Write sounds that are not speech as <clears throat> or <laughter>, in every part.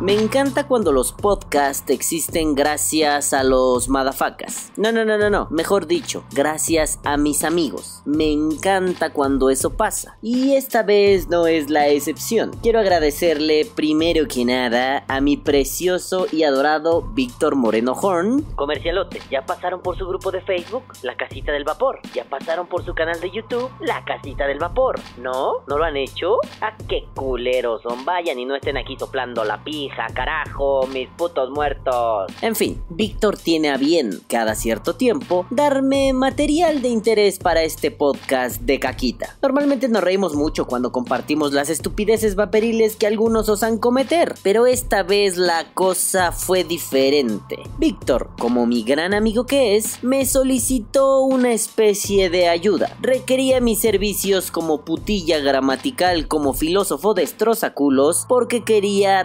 Me encanta cuando los podcasts existen gracias a los madafacas. No, no, no, no, no. Mejor dicho, gracias a mis amigos. Me encanta cuando eso pasa. Y esta vez no es la excepción. Quiero agradecerle primero que nada a mi precioso y adorado Víctor Moreno Horn. Comercialote, ya pasaron por su grupo de Facebook, La Casita del Vapor. Ya pasaron por su canal de YouTube, La Casita del Vapor. ¿No? ¿No lo han hecho? ¿A qué culeros son? Vayan y no estén aquí soplando la pija, carajo, mis putos muertos. En fin, Víctor tiene a bien, cada cierto tiempo, darme material de interés para este podcast de caquita. Normalmente nos reímos mucho cuando compartimos las estupideces vaporiles que algunos osan cometer, pero esta vez la cosa fue diferente. Víctor, como mi gran amigo que es, me solicitó una especie de ayuda. Requería mis servicios como putilla gramatical, como filósofo destrozaculos, porque quería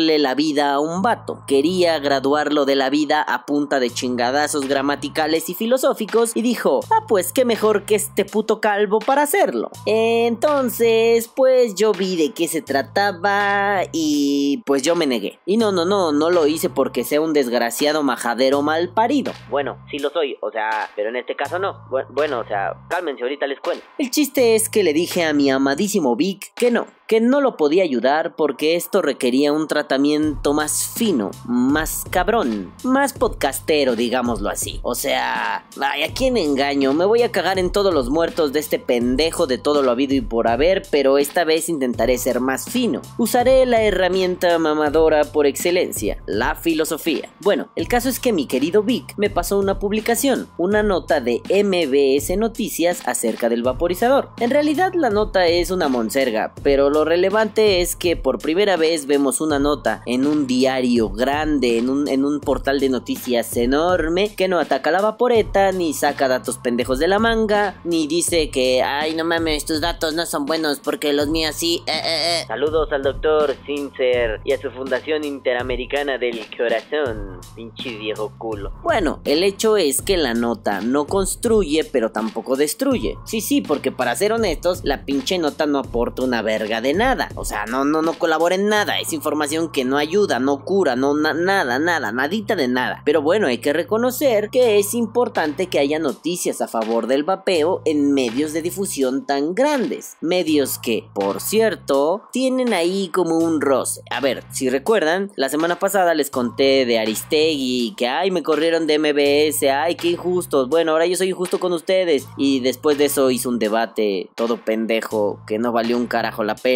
la vida a un vato. Quería graduarlo de la vida a punta de chingadazos gramaticales y filosóficos y dijo, ah pues qué mejor que este puto calvo para hacerlo. Entonces, pues yo vi de qué se trataba y pues yo me negué. Y no, no, no, no lo hice porque sea un desgraciado majadero mal parido. Bueno, sí lo soy, o sea, pero en este caso no. Bu- Bueno, o sea, cálmense, ahorita les cuento. El chiste es que le dije a mi amadísimo Vic que no, que no lo podía ayudar porque esto requería un tratamiento más fino, más cabrón, más podcastero, digámoslo así. O sea, ay, ¿a quién engaño? Me voy a cagar en todos los muertos de este pendejo de todo lo habido y por haber, pero esta vez intentaré ser más fino. Usaré la herramienta mamadora por excelencia, la filosofía. Bueno, el caso es que mi querido Vic me pasó una publicación, una nota de MBS Noticias acerca del vaporizador. En realidad la nota es una monserga, pero lo relevante es que por primera vez vemos una nota en un diario grande, en un, en un portal de noticias enorme, que no ataca la vaporeta, ni saca datos pendejos de la manga, ni dice que, ay no mames, tus datos no son buenos porque los míos sí, eh, eh, eh". Saludos al doctor Sincer y a su Fundación Interamericana del Corazón. Pinche viejo culo. Bueno, el hecho es que la nota no construye, pero tampoco destruye. Sí, sí, porque para ser honestos, la pinche nota no aporta una verga de nada. O sea, no, no, no colabora en nada. Es información que no ayuda, no cura, no na- nada, nada, nadita de nada. Pero bueno, hay que reconocer que es importante que haya noticias a favor del vapeo en medios de difusión tan grandes. Medios que, por cierto, tienen ahí como un roce. A ver, si recuerdan, la semana pasada les conté de Aristegui, que ay, me corrieron de MBS, ay, qué injustos. Bueno, ahora yo soy injusto con ustedes. Y después de eso hizo un debate todo pendejo que no valió un carajo la pena,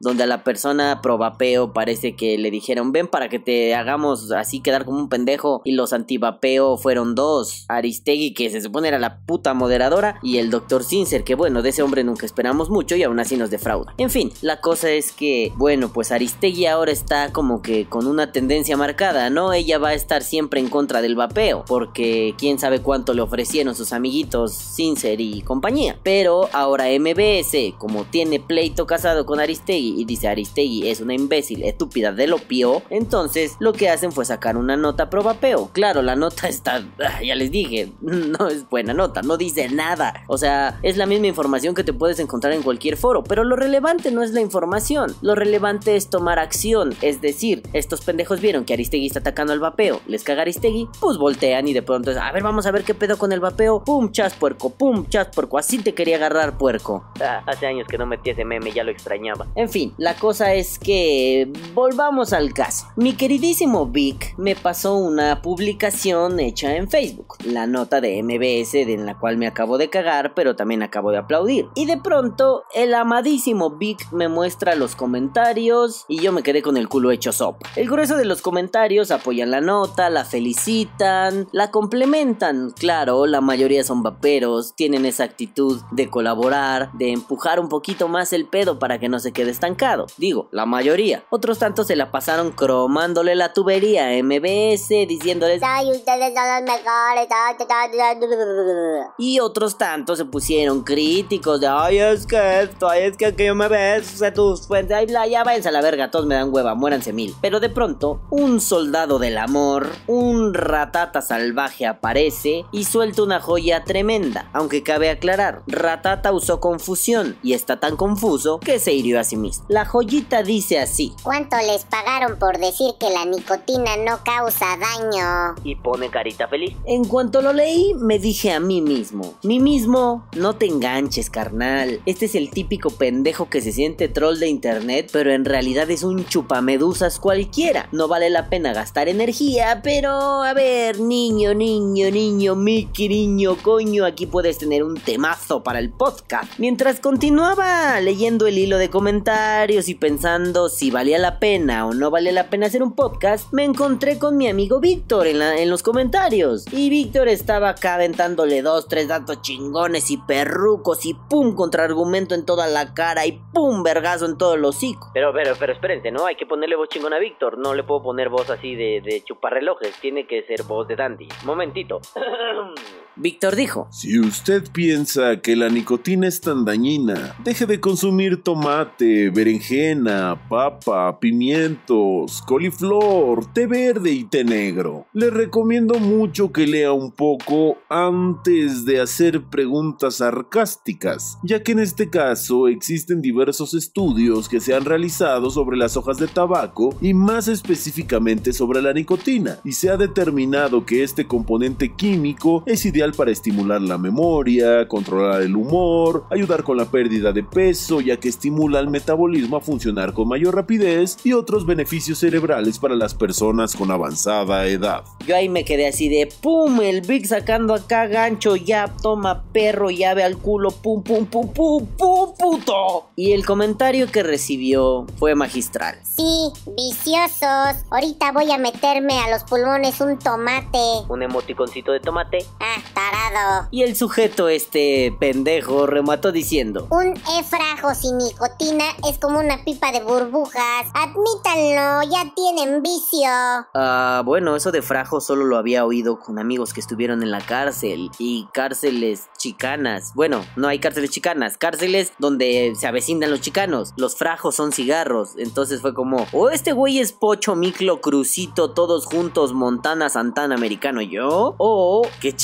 donde a la persona pro vapeo parece que le dijeron, ven para que te hagamos así quedar como un pendejo. Y los antivapeo fueron dos. Aristegui, que se supone era la puta moderadora, y el doctor Sincer, que bueno, de ese hombre nunca esperamos mucho y aún así nos defrauda. En fin, la cosa es que, bueno, pues Aristegui ahora está como que con una tendencia marcada, ¿no? Ella va a estar siempre en contra del vapeo, porque quién sabe cuánto le ofrecieron sus amiguitos Sincer y compañía. Pero ahora MBS, como tiene pleito casado con Aristegui y dice Aristegui es una imbécil estúpida de lo pío, entonces lo que hacen fue sacar una nota pro vapeo. Claro, la nota está, ah, ya les dije, <laughs> no es buena nota, no dice nada. O sea, es la misma información que te puedes encontrar en cualquier foro, pero lo relevante no es la información, lo relevante es tomar acción, es decir, estos pendejos vieron que Aristegui está atacando al vapeo, les caga Aristegui, pues voltean y de pronto es, a ver, vamos a ver qué pedo con el vapeo, pum, chas puerco, pum, chas puerco, así te quería agarrar puerco. Ah, hace años que no metí ese meme, ya lo extrañaba. En fin, la cosa es que volvamos al caso. Mi queridísimo Vic me pasó una publicación hecha en Facebook, la nota de MBS en la cual me acabo de cagar, pero también acabo de aplaudir. Y de pronto, el amadísimo Vic me muestra los comentarios y yo me quedé con el culo hecho sopa. El grueso de los comentarios apoyan la nota, la felicitan, la complementan. Claro, la mayoría son vaperos, tienen esa actitud de colaborar, de empujar un poquito más el pedo para que no se quede estancado. Digo, la mayoría. Otros tantos se la pasaron cromándole la tubería a MBS, diciéndoles Ay, ustedes son los mejores. ta, ta, ta, ta, ta, ta, ta". Y otros tantos se pusieron críticos de ay es que esto, ay es que aquello me ves de tus fuentes, ay bla, ya váyanse a la verga, todos me dan hueva, muéranse mil. Pero de pronto, un soldado del amor, un ratata salvaje aparece y suelta una joya tremenda. Aunque cabe aclarar, ratata usó confusión y está tan confuso que se hirió respondió a sí mismo. La joyita dice así. ¿Cuánto les pagaron por decir que la nicotina no causa daño? Y pone carita feliz. En cuanto lo leí, me dije a mí mismo, mí mismo, no te enganches, carnal. Este es el típico pendejo que se siente troll de internet, pero en realidad es un chupamedusas cualquiera. No vale la pena gastar energía, pero a ver, niño, niño, niño, Mickey, niño, coño, aquí puedes tener un temazo para el podcast. Mientras continuaba leyendo el hilo de comentarios y pensando si valía la pena o no valía la pena hacer un podcast, me encontré con mi amigo Víctor en, los comentarios. Y Víctor estaba acá aventándole dos, tres datos chingones y perrucos y pum, contraargumento en toda la cara y pum, vergazo en todo el hocico. Pero, pero, pero espérense, ¿no? Hay que ponerle voz chingona a Víctor. No le puedo poner voz así de, de chupar relojes. Tiene que ser voz de Dandy. Momentito. <clears throat> Víctor dijo, Si usted piensa que la nicotina es tan dañina, deje de consumir tomate, berenjena, papa, pimientos, coliflor, té verde y té negro. Le recomiendo mucho que lea un poco antes de hacer preguntas sarcásticas, ya que en este caso existen diversos estudios que se han realizado sobre las hojas de tabaco y más específicamente sobre la nicotina, y se ha determinado que este componente químico es ideal para estimular la memoria, controlar el humor, ayudar con la pérdida de peso ya que estimula el metabolismo a funcionar con mayor rapidez y otros beneficios cerebrales para las personas con avanzada edad. Yo ahí me quedé así de pum, el Big sacando acá gancho, ya toma perro, llave al culo, pum, pum, pum, pum, pum, puto. Y el comentario que recibió fue magistral. Sí, viciosos. Ahorita voy a meterme a los pulmones un tomate. Un emoticoncito de tomate. Ah, tarado. Y el sujeto, este pendejo, remató diciendo: Un efrajo sin nicotina es como una pipa de burbujas. Admítanlo, ya tienen vicio. Ah, bueno, eso de frajo solo lo había oído con amigos que estuvieron en la cárcel y cárceles chicanas. Bueno, no hay cárceles chicanas, cárceles donde se avecinan los chicanos. Los frajos son cigarros. Entonces fue como, o este güey es Pocho, Miclo, Crucito, todos juntos, Montana, Santana, Americano, yo. O, ¿qué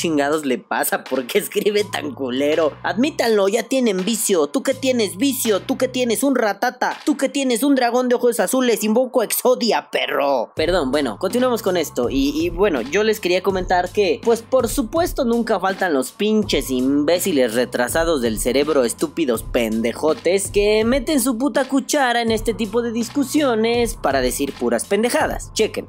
le pasa? ¿Por qué escribe tan culero? Admítanlo, ya tienen vicio. Tú que tienes vicio, tú que tienes un ratata, tú que tienes un dragón de ojos azules, invoco Exodia, perro. Perdón, bueno, continuamos con esto. Y, y bueno, yo les quería comentar que, pues por supuesto nunca faltan los pinches imbéciles retrasados del cerebro, estúpidos pendejotes, que meten su puta cuchara en este tipo de discusiones para decir puras pendejadas. Chequen.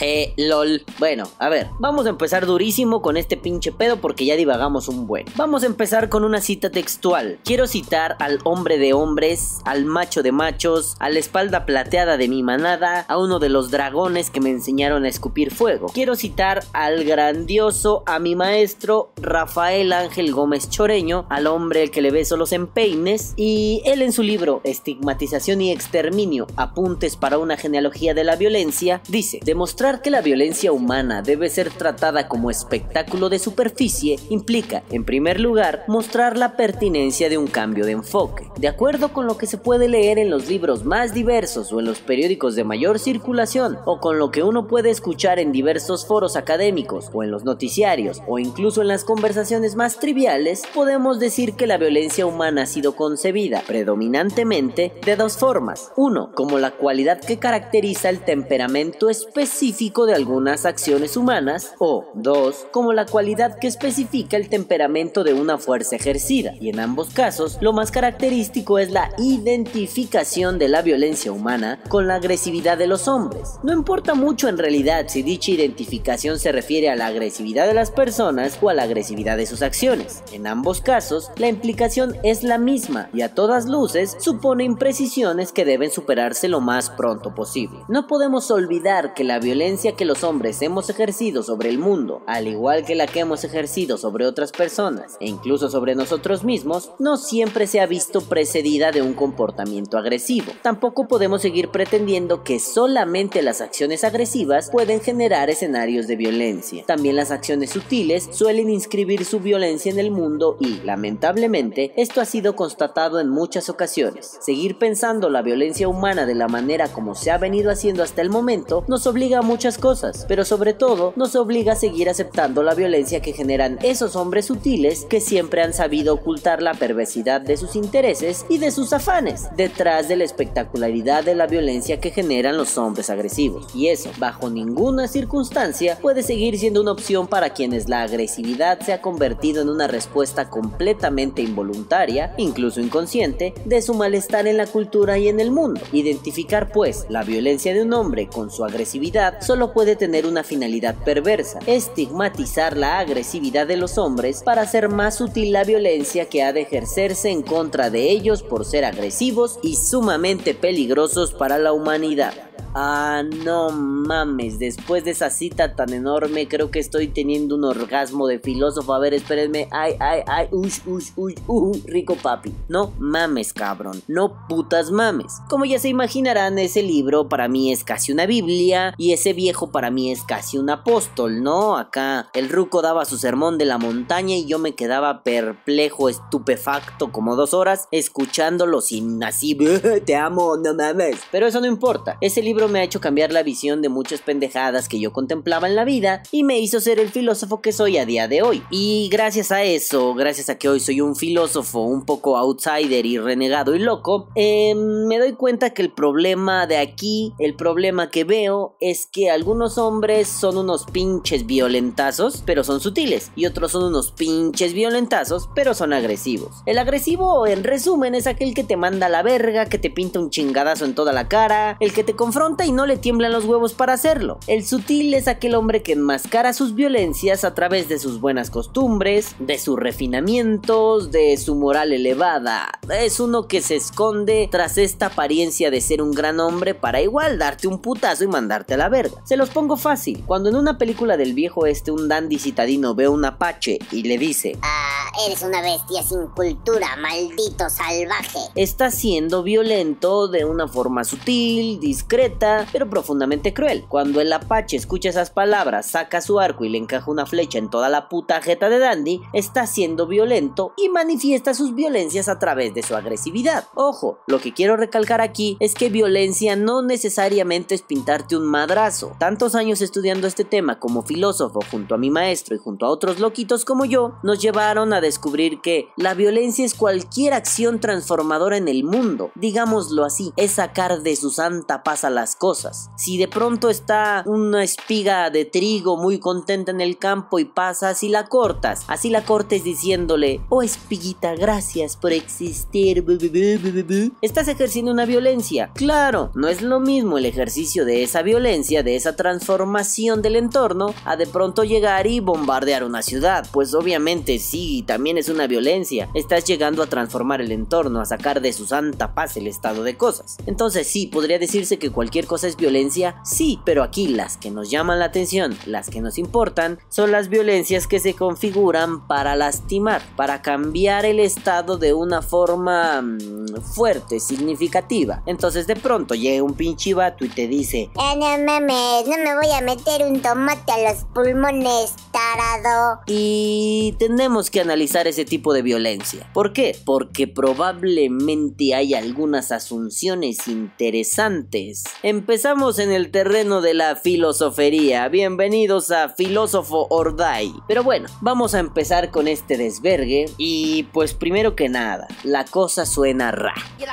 Eh, lol. Bueno, a ver, vamos a empezar durísimo con este pinche pedo porque ya divagamos un buen. Vamos a empezar con una cita textual. Quiero citar al hombre de hombres, al macho de machos, a la espalda plateada de mi manada, a uno de los dragones que me enseñaron a escupir fuego. Quiero citar al grandioso, a mi maestro Rafael Ángel Gómez Choreño, al hombre que le beso los empeines, y él en su libro Estigmatización y Exterminio, apuntes para una genealogía de la violencia, dice, demostrar que la violencia humana debe ser tratada como espectáculo de superficie implica, en primer lugar, mostrar la pertinencia de un cambio de enfoque. De acuerdo con lo que se puede leer en los libros más diversos o en los periódicos de mayor circulación, o con lo que uno puede escuchar en diversos foros académicos, o en los noticiarios, o incluso en las conversaciones más triviales, podemos decir que la violencia humana ha sido concebida predominantemente de dos formas. Uno, como la cualidad que caracteriza el temperamento específico de algunas acciones humanas, o dos, como la cualidad que especifica el temperamento de una fuerza ejercida. Y en ambos casos, lo más característico es la identificación de la violencia humana con la agresividad de los hombres. No importa mucho en realidad si dicha identificación se refiere a la agresividad de las personas o a la agresividad de sus acciones. En ambos casos, la implicación es la misma y a todas luces supone imprecisiones que deben superarse lo más pronto posible. No podemos olvidar que la violencia que los hombres hemos ejercido sobre el mundo, al igual que la que hemos ejercido sobre otras personas e incluso sobre nosotros mismos, no siempre se ha visto precedida de un comportamiento agresivo. Tampoco podemos seguir pretendiendo que solamente las acciones agresivas pueden generar escenarios de violencia. También las acciones sutiles suelen inscribir su violencia en el mundo y, lamentablemente, esto ha sido constatado en muchas ocasiones. Seguir pensando la violencia humana de la manera como se ha venido haciendo hasta el momento nos obliga a muchas cosas, pero sobre todo nos obliga a seguir aceptando la violencia que generan esos hombres sutiles que siempre han sabido ocultar la perversidad de sus intereses y de sus afanes detrás de la espectacularidad de la violencia que generan los hombres agresivos. Y eso, bajo ninguna circunstancia, puede seguir siendo una opción para quienes la agresividad se ha convertido en una respuesta completamente involuntaria, incluso inconsciente, de su malestar en la cultura y en el mundo. Identificar pues la violencia de un hombre con su agresividad solo puede tener una finalidad perversa, estigmatizar la agresividad de los hombres para hacer más útil la violencia que ha de ejercerse en contra de ellos por ser agresivos y sumamente peligrosos para la humanidad. Ah, no mames, después de esa cita tan enorme creo que estoy teniendo un orgasmo de filósofo. A ver, espérenme. Ay, ay, ay, uy, uy, uy, uy, rico papi. No mames, cabrón. No putas mames. Como ya se imaginarán, ese libro para mí es casi una Biblia y ese viejo para mí es casi un apóstol, ¿no? Acá el ruco daba su sermón de la montaña y yo me quedaba perplejo, estupefacto como dos horas escuchándolo sin así, te amo, no mames. Pero eso no importa. Ese libro me ha hecho cambiar la visión de muchas pendejadas que yo contemplaba en la vida y me hizo ser el filósofo que soy a día de hoy. Y gracias a eso, gracias a que hoy soy un filósofo un poco outsider y renegado y loco, eh, me doy cuenta que el problema de aquí, el problema que veo es que algunos hombres son unos pinches violentazos, pero son sutiles, y otros son unos pinches violentazos, pero son agresivos. El agresivo, en resumen, es aquel que te manda a la verga, que te pinta un chingadazo en toda la cara, el que te confronta y no le tiemblan los huevos para hacerlo. El sutil es aquel hombre que enmascara sus violencias a través de sus buenas costumbres, de sus refinamientos, de su moral elevada. Es uno que se esconde tras esta apariencia de ser un gran hombre para igual darte un putazo y mandarte a la verga. Se los pongo fácil. Cuando en una película del viejo este un dandy citadino ve un apache y le dice Ah, eres una bestia sin cultura, maldito salvaje. está siendo violento de una forma sutil, discreta, pero profundamente cruel. Cuando el Apache escucha esas palabras, saca su arco y le encaja una flecha en toda la puta jeta de Dandy, está siendo violento y manifiesta sus violencias a través de su agresividad. Ojo, lo que quiero recalcar aquí es que violencia no necesariamente es pintarte un madrazo. Tantos años estudiando este tema como filósofo junto a mi maestro y junto a otros loquitos como yo, nos llevaron a descubrir que la violencia es cualquier acción transformadora en el mundo. Digámoslo así, es sacar de su santa paz a cosas. Si de pronto está una espiga de trigo muy contenta en el campo y pasas y la cortas, así la cortes diciéndole, oh espiguita, gracias por existir, bu, bu, bu, bu, bu, bu", estás ejerciendo una violencia. Claro, no es lo mismo el ejercicio de esa violencia, de esa transformación del entorno, a de pronto llegar y bombardear una ciudad. Pues obviamente sí, también es una violencia. Estás llegando a transformar el entorno, a sacar de su santa paz el estado de cosas. Entonces sí, podría decirse que cualquier cosa es violencia, sí, pero aquí las que nos llaman la atención, las que nos importan, son las violencias que se configuran para lastimar, para cambiar el estado de una forma mm, fuerte, significativa. Entonces de pronto llega un pinche vato y te dice, Ah, no mames, no me voy a meter un tomate a los pulmones, tarado. Y tenemos que analizar ese tipo de violencia. ¿Por qué? Porque probablemente hay algunas asunciones interesantes. Empezamos en el terreno de la filosofería. Bienvenidos a Filósofo Ordai. Pero bueno, vamos a empezar con este desvergue. Y pues primero que nada, la cosa suena ra. Y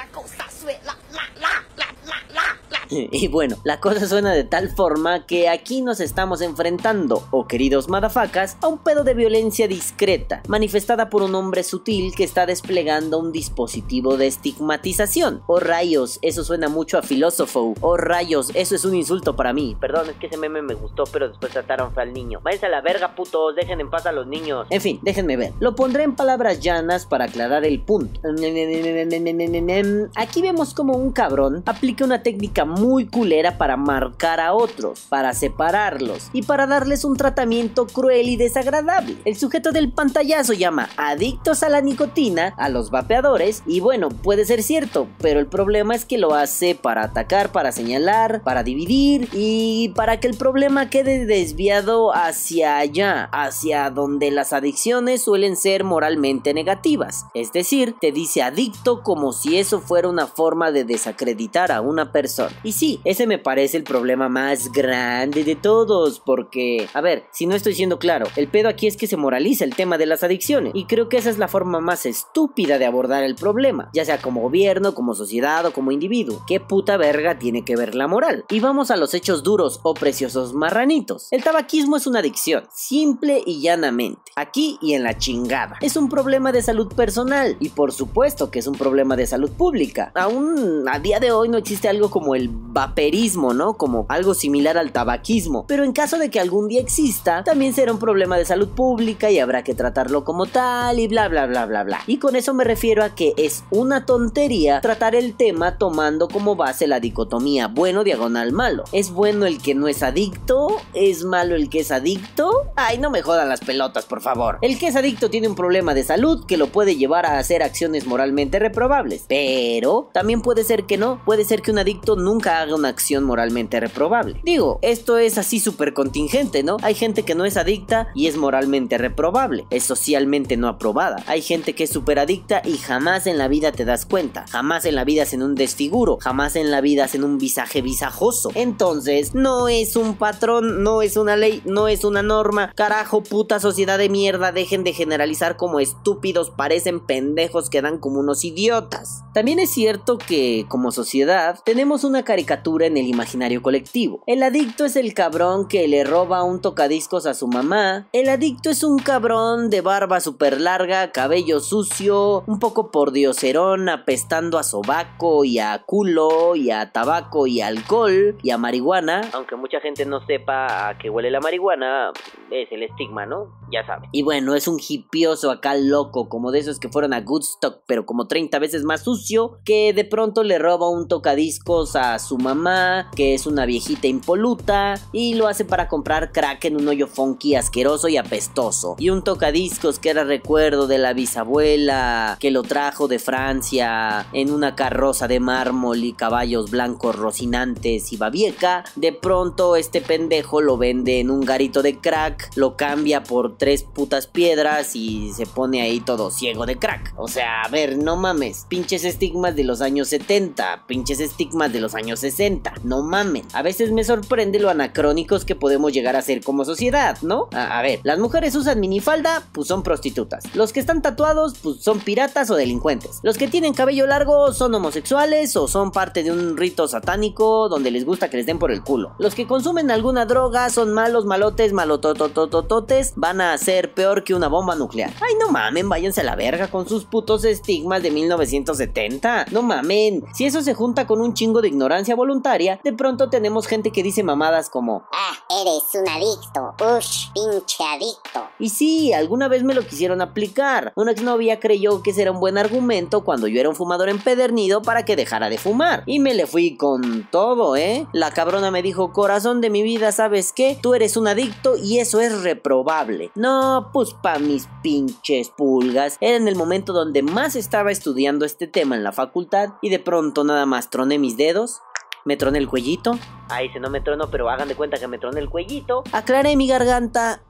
<laughs> bueno, la cosa suena de tal forma que aquí nos estamos enfrentando, oh queridos madafacas, a un pedo de violencia discreta, manifestada por un hombre sutil que está desplegando un dispositivo de estigmatización. Oh rayos, eso suena mucho a filósofo. Oh rayos, eso es un insulto para mí. Perdón, es que ese meme me gustó, pero después trataron al niño. Váyanse a la verga, putos, dejen en paz a los niños. En fin, déjenme ver. Lo pondré en palabras llanas para aclarar el punto. Aquí vemos como un cabrón aplica una técnica muy culera para marcar a otros, para separarlos y para darles un tratamiento cruel y desagradable. El sujeto del pantallazo llama adictos a la nicotina a los vapeadores y bueno, puede ser cierto, pero el problema es que lo hace para atacar, para señalar, para dividir y para que el problema quede desviado hacia allá, hacia donde las adicciones suelen ser moralmente negativas. Es decir, te dice adicto como si eso fuera una forma de desacreditar a una persona. Y sí, ese me parece el problema más grande de todos, porque, a ver, si no estoy siendo claro, el pedo aquí es que se moraliza el tema de las adicciones, y creo que esa es la forma más estúpida de abordar el problema, ya sea como gobierno, como sociedad o como individuo. ¿Qué puta verga tiene que ver la moral? Y vamos a los hechos duros o preciosos marranitos. El tabaquismo es una adicción, simple y llanamente, aquí y en la chingada. Es un problema de salud personal, y por supuesto que es un problema de salud pública. Aún a día de hoy no existe algo como el vaperismo, ¿no? Como algo similar al tabaquismo. Pero en caso de que algún día exista, también será un problema de salud pública y habrá que tratarlo como tal y bla bla bla bla bla. Y con eso me refiero a que es una tontería tratar el tema tomando como base la dicotomía bueno diagonal malo. ¿Es bueno el que no es adicto? ¿Es malo el que es adicto? Ay, no me jodan las pelotas, por favor. El que es adicto tiene un problema de salud que lo puede llevar a hacer acciones moralmente reprobables. Pero también puede ser que no. Puede ser que un adicto nunca haga una acción moralmente reprobable. Digo, esto es así súper contingente, ¿no? Hay gente que no es adicta y es moralmente reprobable. Es socialmente no aprobada. Hay gente que es súper adicta y jamás en la vida te das cuenta. Jamás en la vida hacen un desfiguro. Jamás en la vida hacen un visaje visajoso. Entonces, no es un patrón, no es una ley, no es una norma. Carajo, puta sociedad de mierda. Dejen de generalizar como estúpidos. Parecen pendejos que dan como unos idiotas. También es cierto que, como sociedad, tenemos una caricatura en el imaginario colectivo. El adicto es el cabrón que le roba un tocadiscos a su mamá. El adicto es un cabrón de barba súper larga, cabello sucio, un poco por dioserón, apestando a sobaco y a culo y a tabaco y alcohol y a marihuana. Aunque mucha gente no sepa a qué huele la marihuana, es el estigma, ¿no? Ya saben. Y bueno, es un hipioso acá loco, como de esos que fueron a Woodstock, pero como 30 veces más sucio, que de pronto le roba un tocadiscos a su mamá, que es una viejita impoluta, y lo hace para comprar crack en un hoyo funky asqueroso y apestoso. Y un tocadiscos que era recuerdo de la bisabuela, que lo trajo de Francia en una carroza de mármol y caballos blancos rocinantes y babieca, de pronto este pendejo lo vende en un garito de crack, lo cambia por tres putas piedras y se pone ahí todo ciego de crack. O sea, a ver, no mames, pinches estigmas de los años 70, pinches estigmas de los años 60, no mames. A veces me sorprende lo anacrónicos que podemos llegar a ser como sociedad, ¿no? A, a ver, las mujeres usan minifalda, pues son prostitutas. Los que están tatuados, pues son piratas o delincuentes. Los que tienen cabello largo son homosexuales o son parte de un rito satánico donde les gusta que les den por el culo. Los que consumen alguna droga son malos, malotes, malotototototes, van a ser peor que una bomba nuclear. Ay, no mamen, váyanse a la verga con sus putos estigmas de 1970. No mamen, si eso se junta con un chingo de ignorancia voluntaria, de pronto tenemos gente que dice mamadas como Ah, eres un adicto. Ush, pinche adicto. Y sí, alguna vez me lo quisieron aplicar. Una exnovia creyó que ese era un buen argumento cuando yo era un fumador empedernido para que dejara de fumar. Y me le fui con todo, ¿eh? La cabrona me dijo, corazón de mi vida, ¿sabes qué? Tú eres un adicto y eso es reprobable. No, pues pa' mis pinches pulgas. Era en el momento donde más estaba estudiando este tema en la facultad y de pronto nada más troné mis dedos, me troné el cuellito, Ahí se no me trono, pero hagan de cuenta que me troné el cuellito. Aclaré mi garganta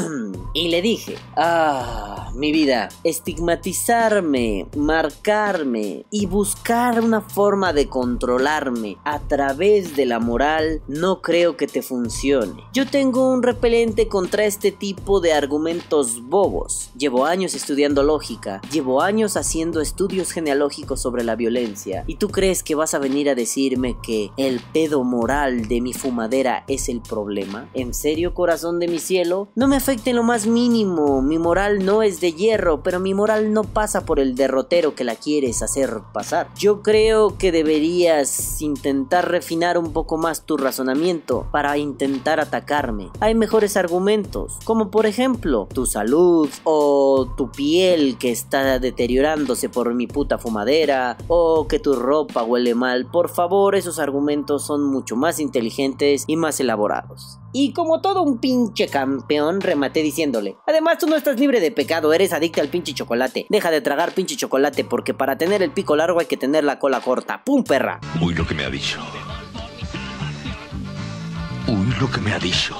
<clears throat> y le dije, ah, mi vida, estigmatizarme, marcarme y buscar una forma de controlarme a través de la moral no creo que te funcione. Yo tengo un repelente contra este tipo de argumentos bobos. Llevo años estudiando lógica, llevo años haciendo estudios genealógicos sobre la violencia y tú crees que vas a venir a decirme que el pedo moral de mi fumadera es el problema? ¿En serio, corazón de mi cielo? No me afecte lo más mínimo. Mi moral no es de hierro, pero mi moral no pasa por el derrotero que la quieres hacer pasar. Yo creo que deberías intentar refinar un poco más tu razonamiento para intentar atacarme. Hay mejores argumentos, como por ejemplo tu salud o tu piel que está deteriorándose por mi puta fumadera o que tu ropa huele mal. Por favor, esos argumentos son mucho más inteligentes y más elaborados. Y como todo un pinche campeón, rematé diciéndole, además tú no estás libre de pecado, eres adicta al pinche chocolate. Deja de tragar pinche chocolate porque para tener el pico largo hay que tener la cola corta. ¡Pum, perra! Uy, lo que me ha dicho. Uy, lo que me ha dicho.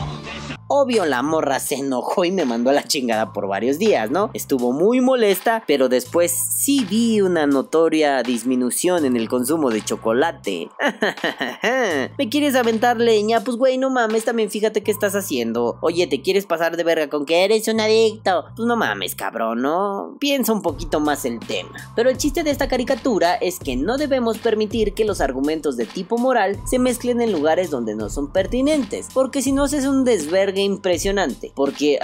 Obvio, la morra se enojó y me mandó a la chingada por varios días, ¿no? Estuvo muy molesta, pero después sí vi una notoria disminución en el consumo de chocolate. <laughs> ¿Me quieres aventar leña? Pues güey, no mames, también fíjate qué estás haciendo. Oye, ¿te quieres pasar de verga con que eres un adicto? Pues no mames, cabrón, ¿no? Piensa un poquito más el tema. Pero el chiste de esta caricatura es que no debemos permitir que los argumentos de tipo moral se mezclen en lugares donde no son pertinentes, porque si no es un desvergue impresionante. Porque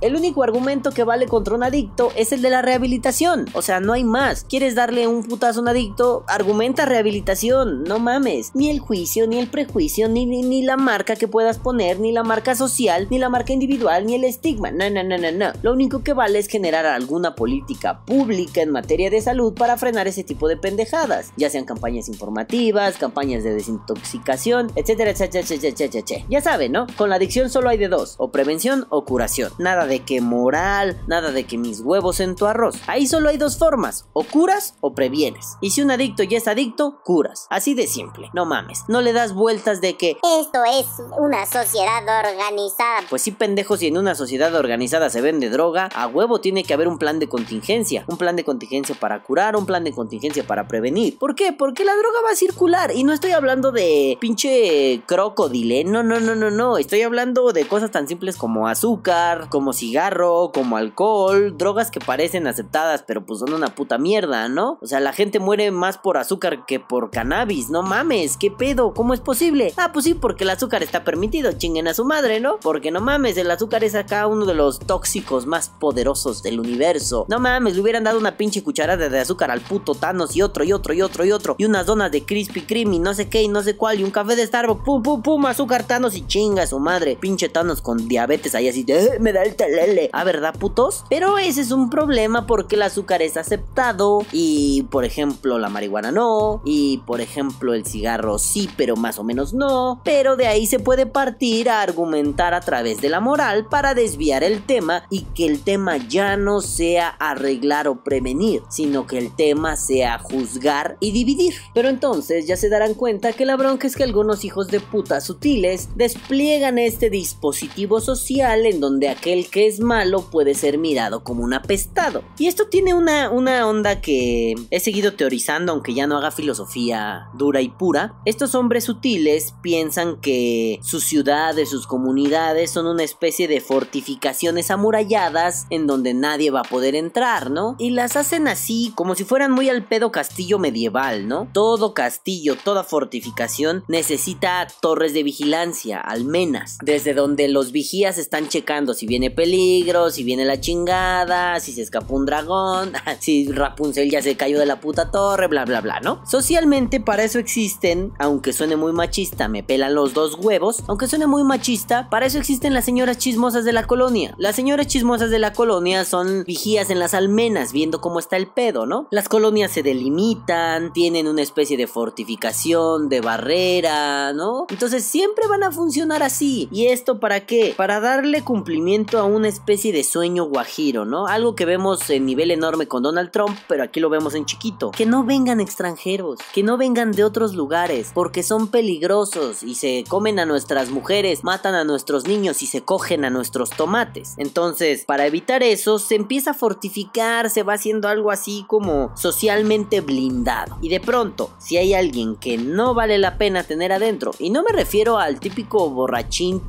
el único argumento que vale contra un adicto es el de la rehabilitación. O sea, no hay más. ¿Quieres darle un putazo a un adicto? Argumenta rehabilitación. No mames. Ni el juicio, ni el prejuicio, ni, ni, ni la marca que puedas poner, ni la marca social, ni la marca individual, ni el estigma. No, no, no, no, no. Lo único que vale es generar alguna política pública en materia de salud para frenar ese tipo de pendejadas. Ya sean campañas informativas, campañas de desintoxicación, etcétera, etcétera, etcétera, etcétera. Ya saben, ¿no? Con la adicción solo hay de dos, o prevención o curación. Nada de que moral, nada de que mis huevos en tu arroz. Ahí solo hay dos formas, o curas o previenes. Y si un adicto ya es adicto, curas. Así de simple, no mames. No le das vueltas de que esto es una sociedad organizada. Pues sí, pendejo, si en una sociedad organizada se vende droga, a huevo tiene que haber un plan de contingencia. Un plan de contingencia para curar, un plan de contingencia para prevenir. ¿Por qué? Porque la droga va a circular. Y no estoy hablando de pinche crocodile. No, no, no, no, no. Estoy hablando de cosas tan simples como azúcar, como cigarro, como alcohol, drogas que parecen aceptadas, pero pues son una puta mierda, ¿no? O sea, la gente muere más por azúcar que por cannabis. No mames, ¿qué pedo? ¿Cómo es posible? Ah, pues sí, porque el azúcar está permitido. Chinguen a su madre, ¿no? Porque no mames, el azúcar es acá uno de los tóxicos más poderosos del universo. No mames, le hubieran dado una pinche cucharada de azúcar al puto Thanos y otro y otro y otro y otro. Y unas donas de Krispy Kreme y no sé qué y no sé cuál. Y un café de Starbucks. Pum, pum, pum, azúcar Thanos y chinga a su madre. Pinche Thanos con diabetes ahí así de, me da el telele. Ah, ¿verdad, putos? Pero ese es un problema porque el azúcar es aceptado y, por ejemplo, la marihuana no. Y, por ejemplo, el cigarro sí, pero más o menos no. Pero de ahí se puede partir a argumentar a través de la moral para desviar el tema y que el tema ya no sea arreglar o prevenir, sino que el tema sea juzgar y dividir. Pero entonces ya se darán cuenta que la bronca es que algunos hijos de puta sutiles despliegan este dispositivo social en donde aquel que es malo puede ser mirado como un apestado. Y esto tiene una, una onda que he seguido teorizando, aunque ya no haga filosofía dura y pura. Estos hombres sutiles piensan que sus ciudades, sus comunidades son una especie de fortificaciones amuralladas en donde nadie va a poder entrar, ¿no? Y las hacen así, como si fueran muy al pedo castillo medieval, ¿no? Todo castillo, toda fortificación necesita torres de vigilancia, almenas, desde donde los vigías están checando si viene peligro, si viene la chingada, si se escapó un dragón, <laughs> si Rapunzel ya se cayó de la puta torre, bla bla bla, ¿no? Socialmente para eso existen, aunque suene muy machista, me pelan los dos huevos, aunque suene muy machista, para eso existen las señoras chismosas de la colonia. Las señoras chismosas de la colonia son vigías en las almenas, viendo cómo está el pedo, ¿no? Las colonias se delimitan, tienen una especie de fortificación, de barrera, ¿no? Entonces siempre van a funcionar así. ¿Y esto para qué? Para darle cumplimiento a una especie de sueño guajiro, ¿no? Algo que vemos en nivel enorme con Donald Trump, pero aquí lo vemos en chiquito. Que no vengan extranjeros, que no vengan de otros lugares, porque son peligrosos y se comen a nuestras mujeres, matan a nuestros niños y se cogen a nuestros tomates. Entonces, para evitar eso, se empieza a fortificar, se va haciendo algo así como socialmente blindado. Y de pronto, si hay alguien que no vale la pena tener adentro, y no me refiero al típico borrachín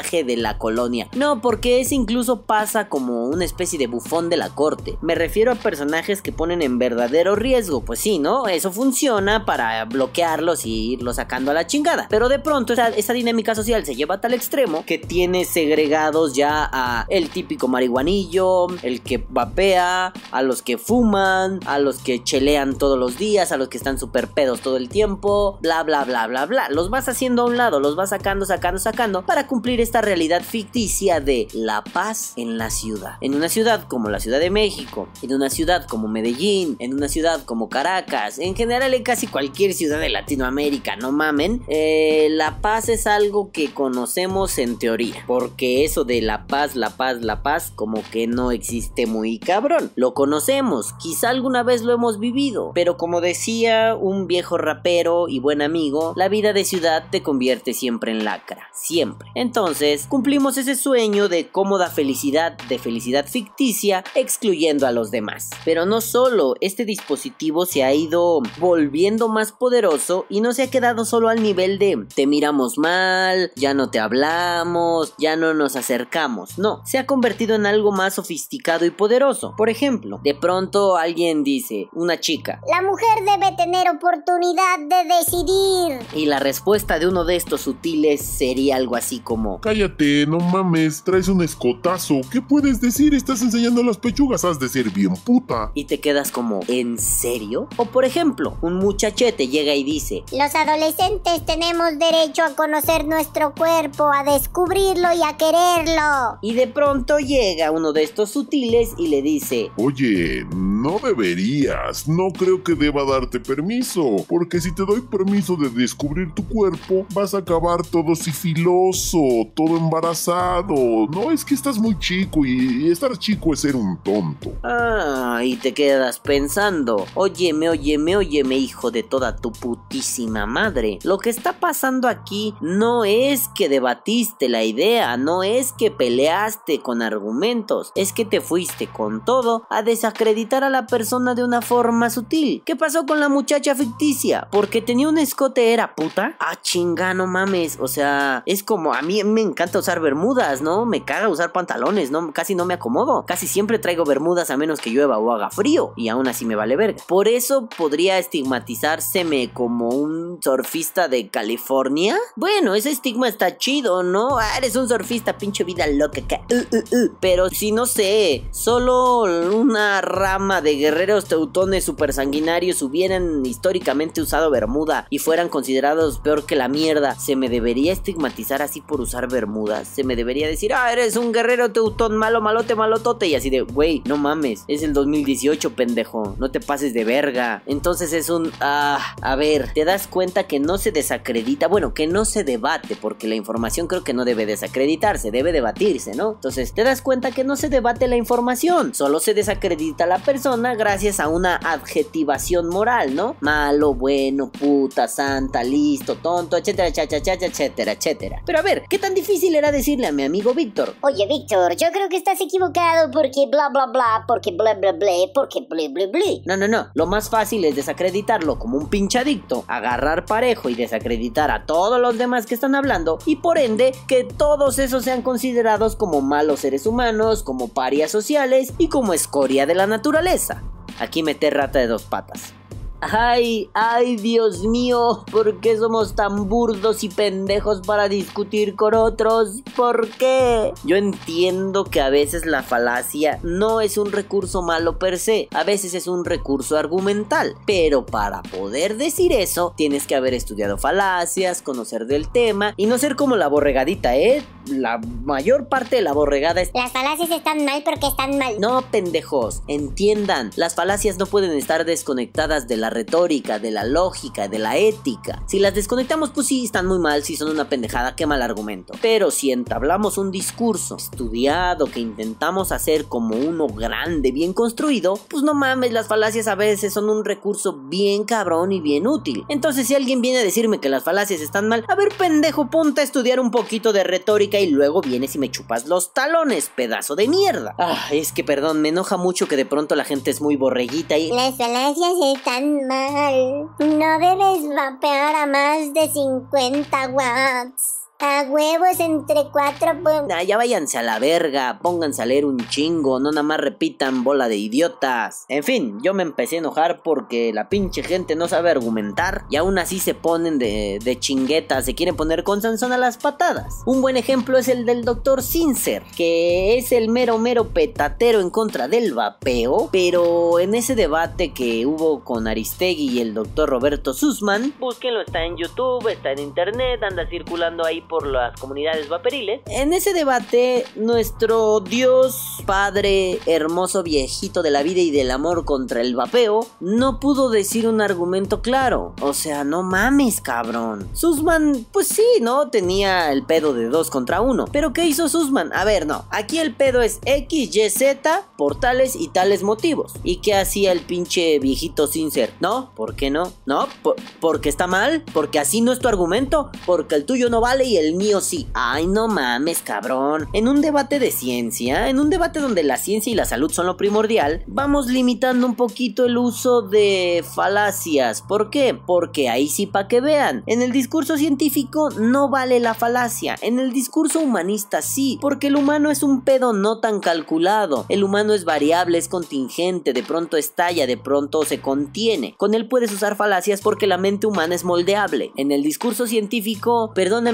de la colonia, no, porque ese incluso pasa como una especie de bufón de la corte. Me refiero a personajes que ponen en verdadero riesgo, pues sí, ¿no? Eso funciona para bloquearlos y irlos sacando a la chingada. Pero de pronto esa, dinámica social se lleva a tal extremo que tiene segregados ya a el típico marihuanillo, el que vapea, a los que fuman, a los que chelean todos los días, a los que están super pedos todo el tiempo, bla bla bla bla bla. Los vas haciendo a un lado, los vas sacando, sacando, sacando para cumplir esta realidad ficticia de la paz en la ciudad. En una ciudad como la Ciudad de México, en una ciudad como Medellín, en una ciudad como Caracas, en general en casi cualquier ciudad de Latinoamérica, no mamen, eh, la paz es algo que conocemos en teoría, porque eso de la paz, la paz, la paz, como que no existe muy cabrón. Lo conocemos, quizá alguna vez lo hemos vivido, pero como decía un viejo rapero y buen amigo, la vida de ciudad te convierte siempre en lacra, siempre. Entonces, entonces cumplimos ese sueño de cómoda felicidad, de felicidad ficticia, excluyendo a los demás. Pero no solo, este dispositivo se ha ido volviendo más poderoso y no se ha quedado solo al nivel de te miramos mal, ya no te hablamos, ya no nos acercamos. No, se ha convertido en algo más sofisticado y poderoso. Por ejemplo, de pronto alguien dice, una chica, La mujer debe tener oportunidad de decidir. y la respuesta de uno de estos sutiles sería algo así como, Cállate, no mames, traes un escotazo. ¿Qué puedes decir? Estás enseñando las pechugas, has de ser bien puta. y te quedas como, ¿en serio? O por ejemplo, un muchachete llega y dice, Los adolescentes tenemos derecho a conocer nuestro cuerpo, a descubrirlo y a quererlo. y de pronto llega uno de estos sutiles y le dice, Oye, no deberías. No creo que deba darte permiso. Porque si te doy permiso de descubrir tu cuerpo, vas a acabar todo sifiloso, todo embarazado. No, es que estás muy chico y, y estar chico es ser un tonto. Ah, y te quedas pensando, óyeme, óyeme, óyeme, hijo de toda tu putísima madre. Lo que está pasando aquí no es que debatiste la idea, no es que peleaste con argumentos, es que te fuiste con todo a desacreditar a la persona de una forma sutil. ¿Qué pasó con la muchacha ficticia? Porque tenía un escote, era puta. Ah, chinga, no mames. O sea, es como a mí me encanta usar bermudas, ¿no? Me caga usar pantalones, ¿no? Casi no me acomodo. Casi siempre traigo bermudas a menos que llueva o haga frío. Y aún así me vale verga. Por eso podría estigmatizárseme como un surfista de California. Bueno, ese estigma está chido, ¿no? Ah, eres un surfista, pinche vida loca. uh, uh, uh. Pero si no sé, solo una rama de guerreros teutones super sanguinarios hubieran históricamente usado bermuda y fueran considerados peor que la mierda, se me debería estigmatizar así por usar bermudas. Se me debería decir, ah, eres un guerrero teutón malo, malote, malotote. Y así de, güey, no mames, es el 2018, pendejo. No te pases de verga. Entonces es un, ah, a ver, te das cuenta que no se desacredita, bueno, que no se debate, porque la información creo que no debe desacreditarse, debe debatirse, ¿no? Entonces te das cuenta que no se debate la información, solo se desacredita la persona gracias a una adjetivación moral, ¿no? Malo, bueno, puta, santa, listo, tonto, etcétera, cha, etcétera, etcétera. Pero a ver, ¿qué tan difícil era decirle a mi amigo Víctor? Oye, Víctor, yo creo que estás equivocado porque bla bla bla, porque bla bla bla, porque bla bla bla. No, no, no. Lo más fácil es desacreditarlo como un pinche adicto, agarrar parejo y desacreditar a todos los demás que están hablando y por ende que todos esos sean considerados como malos seres humanos, como parias sociales y como escoria de la naturaleza. Aquí meter rata de dos patas. Ay, ay, Dios mío, ¿por qué somos tan burdos y pendejos para discutir con otros? ¿Por qué? Yo entiendo que a veces la falacia no es un recurso malo per se, a veces es un recurso argumental, pero para poder decir eso, tienes que haber estudiado falacias, conocer del tema y no ser como la borregadita, ¿eh? La mayor parte de la borregada es Las falacias están mal porque están mal. no, pendejos, entiendan, las falacias no pueden estar desconectadas de la retórica, de la lógica, de la ética. Si las desconectamos, pues sí, están muy mal, si son una pendejada, qué mal argumento. Pero si entablamos un discurso estudiado que intentamos hacer como uno grande, bien construido, pues no mames, las falacias a veces son un recurso bien cabrón y bien útil. Entonces, si alguien viene a decirme que las falacias están mal, a ver, pendejo, ponte a estudiar un poquito de retórica y luego vienes y me chupas los talones, pedazo de mierda. Ah, es que perdón, me enoja mucho que de pronto la gente es muy borreguita y... Las falacias están mal. No debes vapear a más de 50 watts. A huevos entre cuatro pu- Ah, ya váyanse a la verga, pónganse a leer un chingo, no nada más repitan bola de idiotas. En fin, yo me empecé a enojar porque la pinche gente no sabe argumentar y aún así se ponen de, de chinguetas, se quieren poner con Sansón a las patadas. Un buen ejemplo es el del doctor Sincer, que es el mero mero petatero en contra del vapeo, pero en ese debate que hubo con Aristegui y el doctor Roberto Sussman, Búsquenlo, está en YouTube, está en internet, anda circulando ahí por las comunidades vaporiles. En ese debate, nuestro Dios, Padre, hermoso viejito de la vida y del amor contra el vapeo, no pudo decir un argumento claro. O sea, no mames, cabrón. Sussman, pues sí, ¿no? Tenía el pedo de dos contra uno. Pero ¿qué hizo Sussman? A ver, no. Aquí el pedo es X, Y, Z por tales y tales motivos. ¿Y qué hacía el pinche viejito sin ser? ¿No? ¿Por qué no? ¿No? ¿Por- ¿Porque está mal? ¿Porque así no es tu argumento? ¿Porque el tuyo no vale y el mío sí. Ay, no mames, cabrón. En un debate de ciencia, en un debate donde la ciencia y la salud son lo primordial, vamos limitando un poquito el uso de falacias. ¿Por qué? Porque ahí sí para que vean. En el discurso científico no vale la falacia. En el discurso humanista sí, porque el humano es un pedo no tan calculado. El humano es variable, es contingente, de pronto estalla, de pronto se contiene. Con él puedes usar falacias porque la mente humana es moldeable. En el discurso científico, perdón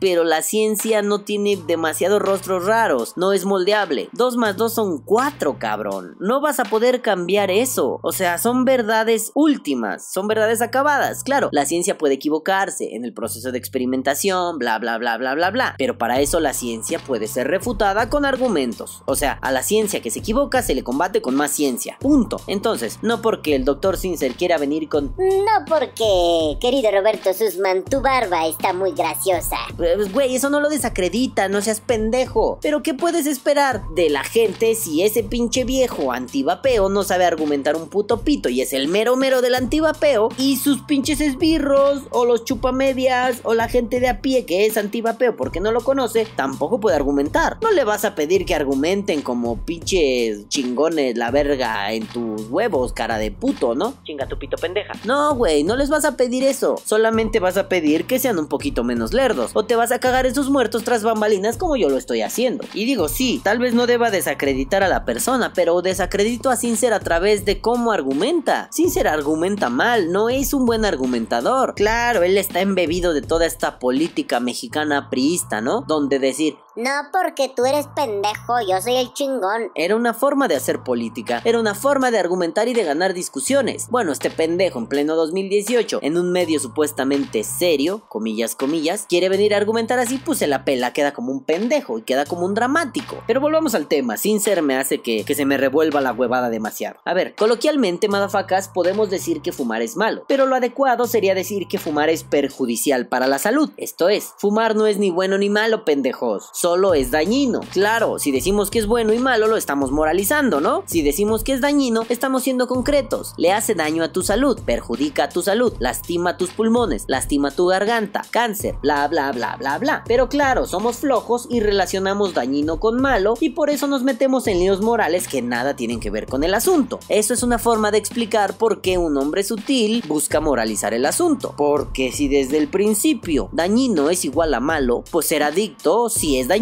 pero la ciencia no tiene demasiados rostros raros, no es moldeable. 2 más 2 son 4, cabrón. No vas a poder cambiar eso. O sea, son verdades últimas, son verdades acabadas. Claro, la ciencia puede equivocarse en el proceso de experimentación, bla, bla, bla, bla, bla, bla. Pero para eso la ciencia puede ser refutada con argumentos. O sea, a la ciencia que se equivoca se le combate con más ciencia. Punto. Entonces, no porque el doctor Sincer quiera venir con... No porque, querido Roberto Sussman, tu barba está muy graciosa. Pues, Güey, eso no lo desacredita, no seas pendejo. Pero ¿qué puedes esperar de la gente si ese pinche viejo antivapeo no sabe argumentar un puto pito y es el mero mero del antivapeo y sus pinches esbirros o los chupamedias o la gente de a pie que es antivapeo porque no lo conoce tampoco puede argumentar. No le vas a pedir que argumenten como pinches chingones la verga en tus huevos, cara de puto, ¿no? Chinga tu pito pendeja. No, güey, no les vas a pedir eso. Solamente vas a pedir que sean un poquito menos lerdos. O te vas a cagar esos muertos tras bambalinas como yo lo estoy haciendo. Y digo, sí, tal vez no deba desacreditar a la persona, pero desacredito a Sincer a través de cómo argumenta. Sincer argumenta mal, no es un buen argumentador. Claro, él está embebido de toda esta política mexicana priista, ¿no? Donde decir, No porque tú eres pendejo, yo soy el chingón. Era una forma de hacer política, era una forma de argumentar y de ganar discusiones. Bueno, este pendejo en pleno 2018, en un medio supuestamente serio, comillas, comillas, quiere venir a argumentar así, pues se la pela, queda como un pendejo y queda como un dramático. Pero volvamos al tema, sin ser me hace que, que se me revuelva la huevada demasiado. A ver, coloquialmente, madafacas, podemos decir que fumar es malo, pero lo adecuado sería decir que fumar es perjudicial para la salud. Esto es, fumar no es ni bueno ni malo, pendejos, solo es dañino. Claro, si decimos que es bueno y malo, lo estamos moralizando, ¿no? Si decimos que es dañino, estamos siendo concretos. Le hace daño a tu salud, perjudica a tu salud, lastima tus pulmones, lastima tu garganta, cáncer, bla, bla, bla, bla, bla. Pero claro, somos flojos y relacionamos dañino con malo y por eso nos metemos en líos morales que nada tienen que ver con el asunto. Eso es una forma de explicar por qué un hombre sutil busca moralizar el asunto. Porque si desde el principio dañino es igual a malo, pues ser adicto sí es dañino,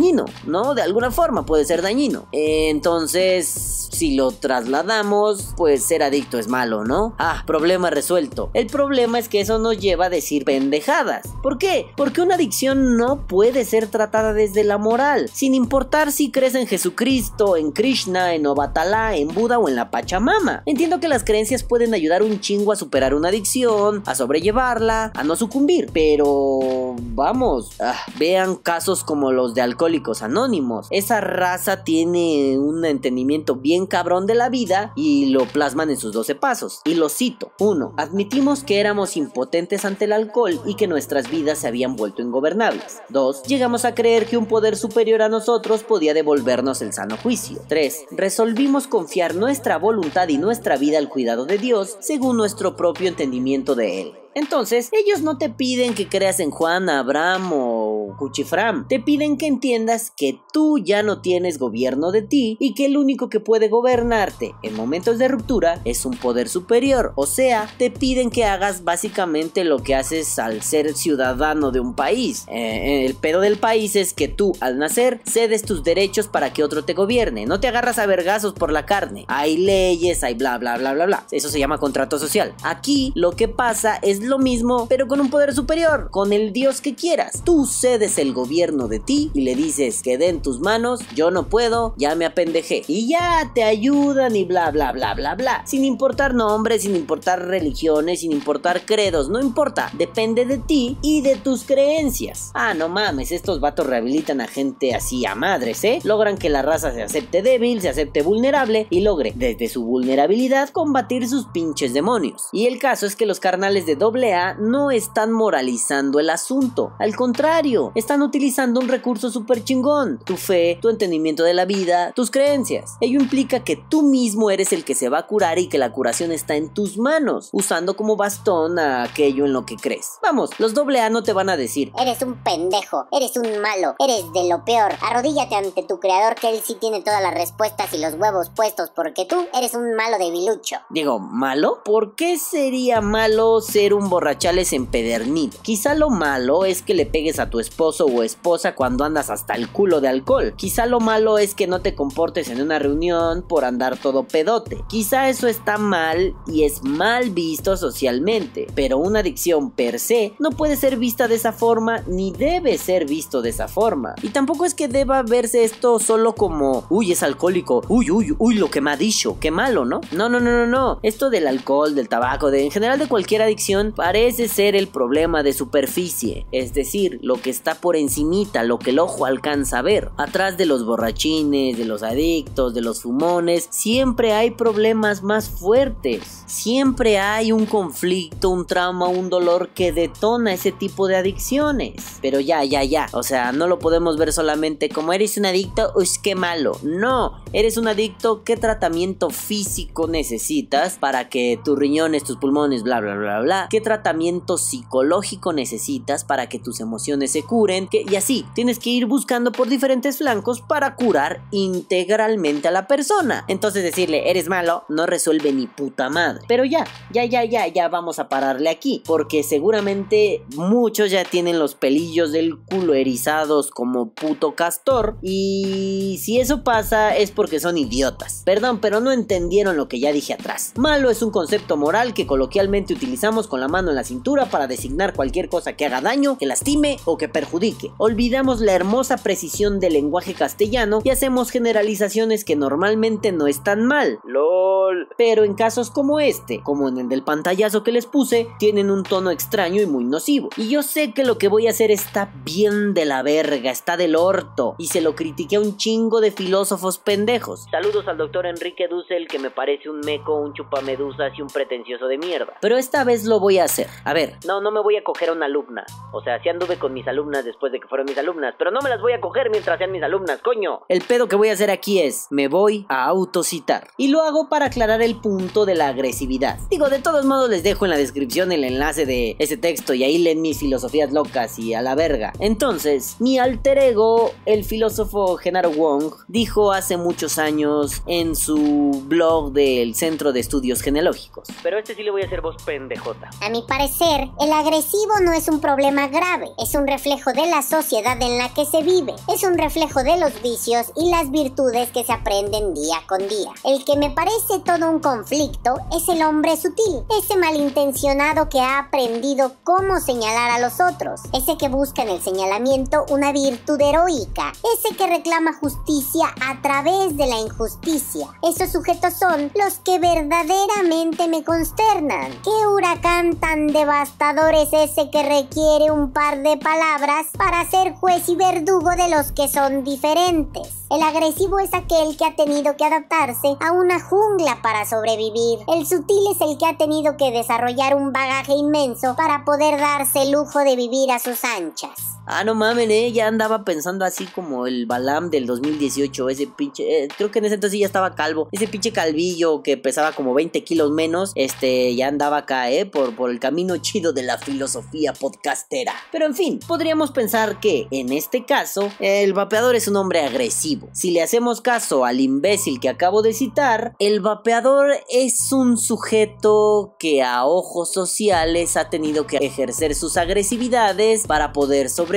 ¿no? De alguna forma puede ser dañino. Entonces, si lo trasladamos, pues ser adicto es malo, ¿no? Ah, problema resuelto. El problema es que eso nos lleva a decir pendejadas. ¿Por qué? Porque una adicción no puede ser tratada desde la moral, sin importar si crees en Jesucristo, en Krishna, en Obatala, en Buda o en la Pachamama. Entiendo que las creencias pueden ayudar un chingo a superar una adicción, a sobrellevarla, a no sucumbir, pero vamos, ah, vean casos como los de alcohólicos anónimos. Esa raza tiene un entendimiento bien cabrón de la vida y lo plasman en sus 12 pasos. Y lo cito. 1. Admitimos que éramos impotentes ante el alcohol y que nuestras vidas se habían vuelto ingobernables. 2. Llegamos a creer que un poder superior a nosotros podía devolvernos el sano juicio. 3. Resolvimos confiar nuestra voluntad y nuestra vida al cuidado de Dios según nuestro propio entendimiento de Él. Entonces, ellos no te piden que creas en Juan, Abraham o Cuchifram. Te piden que entiendas que tú ya no tienes gobierno de ti y que el único que puede gobernarte en momentos de ruptura es un poder superior. O sea, te piden que hagas básicamente lo que haces al ser ciudadano de un país. Eh, el pedo del país es que tú, al nacer, cedes tus derechos para que otro te gobierne. No te agarras a vergazos por la carne. Hay leyes, hay bla bla bla bla bla. Eso se llama contrato social. Aquí lo que pasa es lo mismo, pero con un poder superior, con el dios que quieras. Tú cedes el gobierno de ti y le dices que en tus manos, yo no puedo, ya me apendejé. Y ya te ayudan y bla bla bla bla bla. Sin importar nombres, sin importar religiones, sin importar credos, no importa. Depende de ti y de tus creencias. Ah, no mames, estos vatos rehabilitan a gente así a madres, ¿eh? Logran que la raza se acepte débil, se acepte vulnerable y logre, desde su vulnerabilidad, combatir sus pinches demonios. Y el caso es que los carnales de AA no están moralizando el asunto. Al contrario. Están utilizando un recurso súper chingón. Tu fe, tu entendimiento de la vida, tus creencias. Ello implica que tú mismo eres el que se va a curar y que la curación está en tus manos, usando como bastón a aquello en lo que crees. Vamos, los doble A no te van a decir. Eres un pendejo, eres un malo, eres de lo peor. Arrodíllate ante tu creador que él sí tiene todas las respuestas y los huevos puestos porque tú eres un malo debilucho. Digo, ¿malo? ¿Por qué sería malo ser un borrachales empedernido? Quizá lo malo es que le pegues a tu esposo o esposa cuando andas hasta el culo de alcohol. Quizá lo malo es que no te comportes en una reunión por andar todo pedote. Quizá eso está mal y es mal visto socialmente, pero una adicción per se no puede ser vista de esa forma ni debe ser visto de esa forma. Y tampoco es que deba verse esto solo como, uy, es alcohólico, uy, uy, uy, lo que me ha dicho, qué malo, ¿no? No, no, no, no, no. Esto del alcohol, del tabaco, de en general de cualquier adicción parece ser el problema de superficie, es decir, lo que está por encimita, lo que el ojo alcanza a ver. Atrás de los borrachines, de los adictos, de los fumones, siempre hay problemas más fuertes. Siempre hay un conflicto, un trauma, un dolor que detona ese tipo de adicciones. Pero ya, ya, ya. O sea, no lo podemos ver solamente como eres un adicto, uy, qué malo. No, eres un adicto, ¿qué tratamiento físico necesitas para que tus riñones, tus pulmones, bla, bla, bla, bla? ¿Qué tratamiento psicológico necesitas para que tus emociones se curen? Y así, tienes que ir buscando por diferentes flancos para curar integralmente a la persona. Entonces decirle, eres malo, no resuelve ni puta madre. Pero ya, ya, ya, ya, ya vamos a pararle aquí. Porque seguramente muchos ya tienen los pelillos del culo erizados como puto castor. Y si eso pasa es porque son idiotas. Perdón, pero no entendieron lo que ya dije atrás. Malo es un concepto moral que coloquialmente utilizamos con la mano en la cintura para designar cualquier cosa que haga daño, que lastime o que perjudique. Olvidamos la hermosa precisión del lenguaje castellano y hacemos generalizaciones que normalmente no están mal. LOL. Pero en casos como este, como en el del pantallazo que les puse, tienen un tono extraño y muy nocivo. Y yo sé que lo que voy a hacer está bien de la verga, está del orto, y se lo critiqué a un chingo de filósofos pendejos. Saludos al doctor Enrique Dussel que me parece un meco, un chupamedusas y un pretencioso de mierda. Pero esta vez lo voy a hacer. A ver, No, no me voy a coger a una alumna. O sea, sí anduve con mis alumnas después de que fueron mis alumnas, pero no me las voy a coger mientras sean mis alumnas, coño. El pedo que voy a hacer aquí es, me voy a autocitar. Y lo hago para aclarar el punto de la agresividad. Digo, de todos modos les dejo en la descripción el enlace de ese texto y ahí leen mis filosofías locas y a la verga. Entonces, mi alter ego, el filósofo Genaro Wong, dijo hace muchos años en su blog del Centro de Estudios Genealógicos. Pero este sí le voy a hacer voz pendejota. A mi parecer, el agresivo no es un problema grave, es un reflejo de la sociedad en la que se vive, es un reflejo de los vicios y las virtudes que se aprenden día con día. El que me parece todo un conflicto es el hombre sutil, ese malintencionado que ha aprendido cómo señalar a los otros, ese que busca en el señalamiento una virtud heroica, ese que reclama justicia a través de la injusticia. Esos sujetos son los que verdaderamente me consternan. ¿Qué huracán tan devastador es ese que requiere un par de palabras para ser juez y verdugo de los que son diferentes? El agresivo es aquel que ha tenido que adaptarse a una jungla para sobrevivir. El sutil es el que ha tenido que desarrollar un bagaje inmenso para poder darse el lujo de vivir a sus anchas. Ah, no mamen, eh, ya andaba pensando así como el Balam del 2018, ese pinche, eh, creo que en ese entonces ya estaba calvo, ese pinche calvillo que pesaba como 20 kilos menos, este, ya andaba acá, eh, por, por el camino chido de la filosofía podcastera. Pero en fin, podríamos pensar que, en este caso, el vapeador es un hombre agresivo. Si le hacemos caso al imbécil que acabo de citar, el vapeador es un sujeto que a ojos sociales ha tenido que ejercer sus agresividades para poder sobrevivir.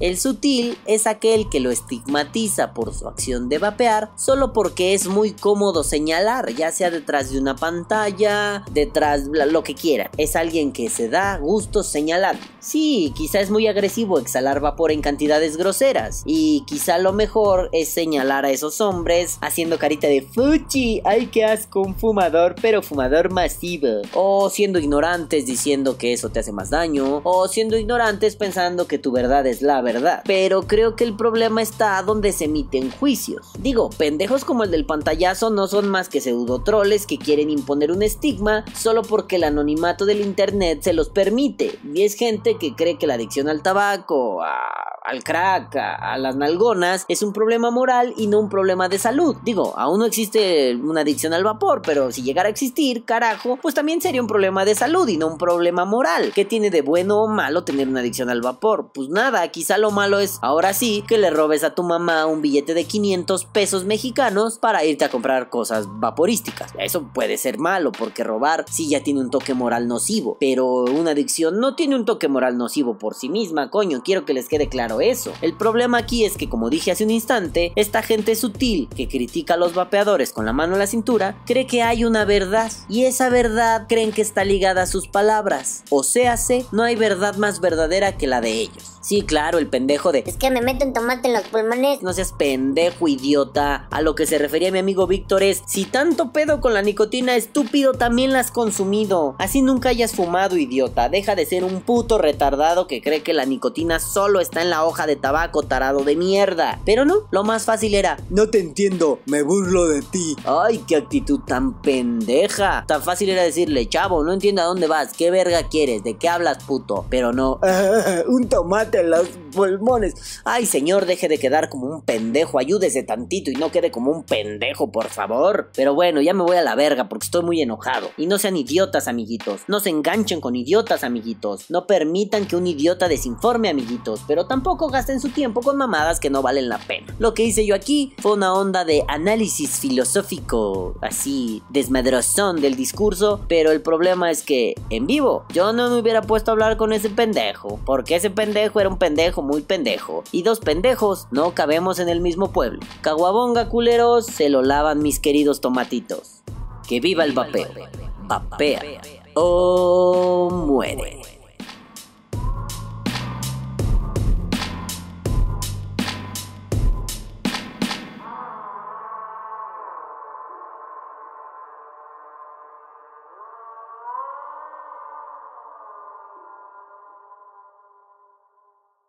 El sutil es aquel que lo estigmatiza por su acción de vapear solo porque es muy cómodo señalar, ya sea detrás de una pantalla, detrás lo que quiera. Es alguien que se da gusto señalar. Sí, quizá es muy agresivo exhalar vapor en cantidades groseras y quizá lo mejor es señalar a esos hombres haciendo carita de fuchi, ay que asco un fumador, pero fumador masivo. O siendo ignorantes diciendo que eso te hace más daño, o siendo ignorantes pensando que tu verdad es la verdad. Pero creo que el problema está donde se emiten juicios. Digo, pendejos como el del pantallazo no son más que pseudotroles que quieren imponer un estigma solo porque el anonimato del internet se los permite. Y es gente que cree que la adicción al tabaco, al crack, a, las nalgonas es un problema moral y no un problema de salud. Digo, aún no existe una adicción al vapor, pero si llegara a existir, carajo, pues también sería un problema de salud y no un problema moral. ¿Qué tiene de bueno o malo tener una adicción al vapor? Pues nada, quizá lo malo es, ahora sí, que le robes a tu mamá un billete de 500 pesos mexicanos para irte a comprar cosas vaporísticas. Eso puede ser malo porque robar sí ya tiene un toque moral nocivo, pero una adicción no tiene un toque moral nocivo por sí misma, coño, quiero que les quede claro eso. El problema aquí es que como dije hace un instante, esta gente sutil que critica a los vapeadores con la mano en la cintura, cree que hay una verdad y esa verdad creen que está ligada a sus palabras. O sea, no hay verdad más verdadera que la de ellos. Sí, claro, el pendejo de... Es que me meten tomate en los pulmones. No seas pendejo, idiota. A lo que se refería mi amigo Víctor es, si tanto pedo con la nicotina, estúpido, también la has consumido. Así nunca hayas fumado, idiota. Deja de ser un puto retardado que cree que la nicotina solo está en la hoja de tabaco, tarado de mierda. Pero no, lo más fácil era, no te entiendo, me burlo de ti. Ay, qué actitud tan pendeja. Tan fácil era decirle, chavo, no entiendo a dónde vas, qué verga quieres, de qué hablas, puto. Pero no, <laughs> un tomate los pulmones. Ay, señor, deje de quedar como un pendejo, ayúdese tantito y no quede como un pendejo, por favor. Pero bueno, ya me voy a la verga porque estoy muy enojado. Y no sean idiotas, amiguitos. No se enganchen con idiotas, amiguitos. No permitan que un idiota desinforme, amiguitos. Pero tampoco gasten su tiempo con mamadas que no valen la pena. Lo que hice yo aquí fue una onda de análisis filosófico, así desmadrozón del discurso. Pero el problema es que en vivo yo no me hubiera puesto a hablar con ese pendejo. Porque ese pendejo era un pendejo muy pendejo. Y dos pendejos no cabemos en el mismo pueblo. Caguabonga culeros, se lo lavan mis queridos tomatitos. Que viva el vapeo. Vapea o muere.